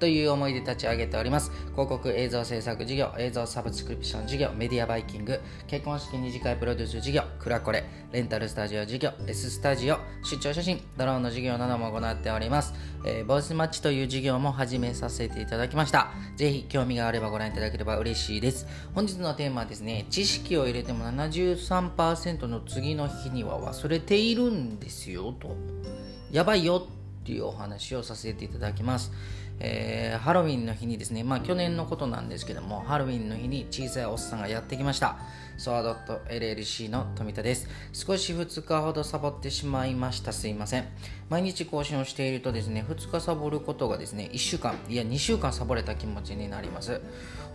という思いで立ち上げております。広告映像制作事業、映像サブスクリプション事業、メディアバイキング、結婚式二次会プロデュース事業、クラコレ、レンタルスタジオ事業、S スタジオ、出張写真、ドローンの事業なども行っております。えー、ボイスマッチという事業も始めさせていただきました。ぜひ興味があればご覧いただければ嬉しいです。本日のテーマはですね、知識を入れても73%の次の日には忘れているんですよと。やばいよっていうお話をさせていただきます。えー、ハロウィンの日にですね、まあ去年のことなんですけども、ハロウィンの日に小さいおっさんがやってきました。ソワドット LLC の富田です。少し2日ほどサボってしまいました。すいません。毎日更新をしているとですね、2日サボることがですね、1週間、いや2週間サボれた気持ちになります。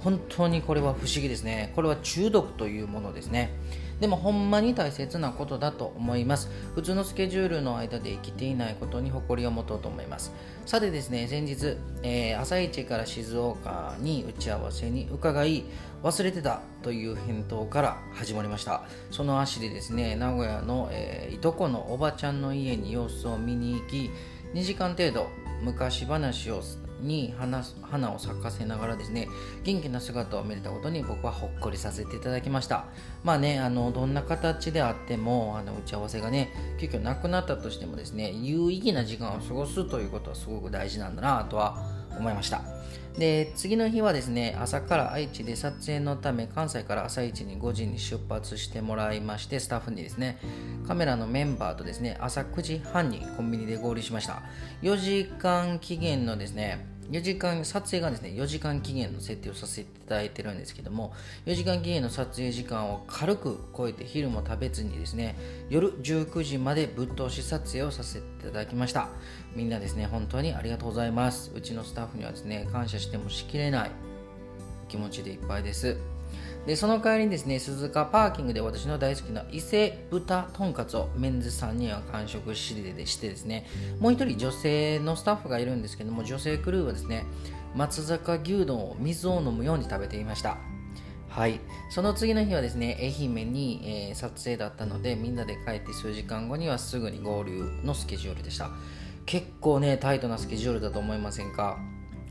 本当にこれは不思議ですね。これは中毒というものですね。でもほんまに大切なことだと思います。普通のスケジュールの間で生きていないことに誇りを持とうと思います。さてですね先日、えー、朝一から静岡に打ち合わせに伺い忘れてたという返答から始まりました。その足でですね名古屋の、えー、いとこのおばちゃんの家に様子を見に行き2時間程度昔話をに花花を咲かせながらですね元気な姿を見れたことに僕はほっこりさせていただきました。まあねあのどんな形であってもあの打ち合わせがね急遽なくなったとしてもですね有意義な時間を過ごすということはすごく大事なんだなとは思いました。で次の日はですね朝から愛知で撮影のため関西から朝一に5時に出発してもらいましてスタッフにですねカメラのメンバーとですね朝9時半にコンビニで合流しました。4時間期限のですね4時間、撮影がですね、4時間期限の設定をさせていただいてるんですけども、4時間期限の撮影時間を軽く超えて昼も食べずにですね、夜19時までぶっ通し撮影をさせていただきました。みんなですね、本当にありがとうございます。うちのスタッフにはですね、感謝してもしきれない気持ちでいっぱいです。でその帰りにですね鈴鹿パーキングで私の大好きな伊勢豚とんかつをメンズさんには完食しでしてですねもう一人女性のスタッフがいるんですけども女性クルーはですね松坂牛丼を水を飲むように食べていました。はい。その次の日はですね愛媛に、えー、撮影だったのでみんなで帰って数時間後にはすぐに合流のスケジュールでした。結構ねタイトなスケジュールだと思いませんか？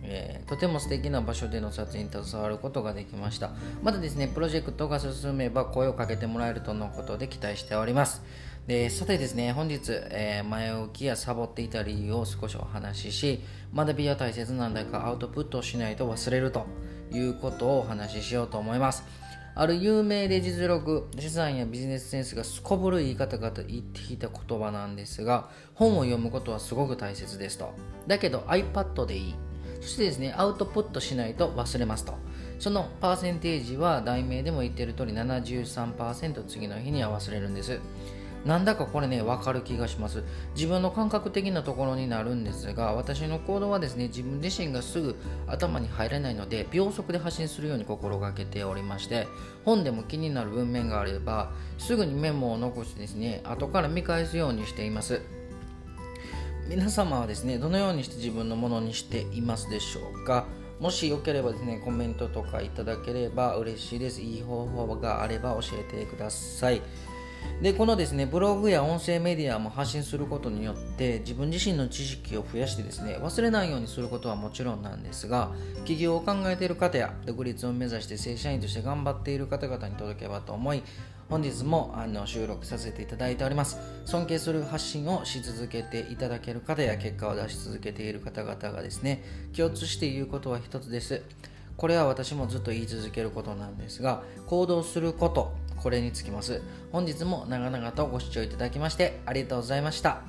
えー、とても素敵な場所での撮影に携わることができましたまたですねプロジェクトが進めば声をかけてもらえるとのことで期待しておりますでさてですね本日、えー、前置きやサボっていた理由を少しお話しし学びは大切なんだかアウトプットをしないと忘れるということをお話ししようと思いますある有名で実力、資産やビジネスセンスがすこぶる言い方が言っていた言葉なんですが、本を読むことはすごく大切ですと。だけど iPad でいい。そしてですね、アウトプットしないと忘れますと。そのパーセンテージは題名でも言ってる通り73%次の日には忘れるんです。なんだかこれね、わかる気がします。自分の感覚的なところになるんですが、私の行動はですね、自分自身がすぐ頭に入れないので、秒速で発信するように心がけておりまして、本でも気になる文面があれば、すぐにメモを残してですね、後から見返すようにしています。皆様はですねどのようにして自分のものにしていますでしょうか？もしよければですねコメントとかいただければ嬉しいです。いい方法があれば教えてください。でこのですねブログや音声メディアも発信することによって自分自身の知識を増やしてですね忘れないようにすることはもちろんなんですが起業を考えている方や独立を目指して正社員として頑張っている方々に届けばと思い本日もあの収録させていただいております。尊敬する発信をし続けていただける方や結果を出し続けている方々がですね共通して言うことは一つです。これは私もずっと言い続けることなんですが行動することこれにつきます。本日も長々とご視聴いただきましてありがとうございました。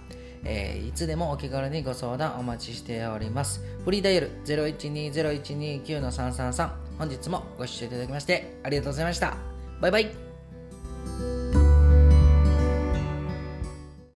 えー、いつでもお気軽にご相談お待ちしております。フリーダイヤル0120129333本日もご視聴いただきましてありがとうございました。バイバイ。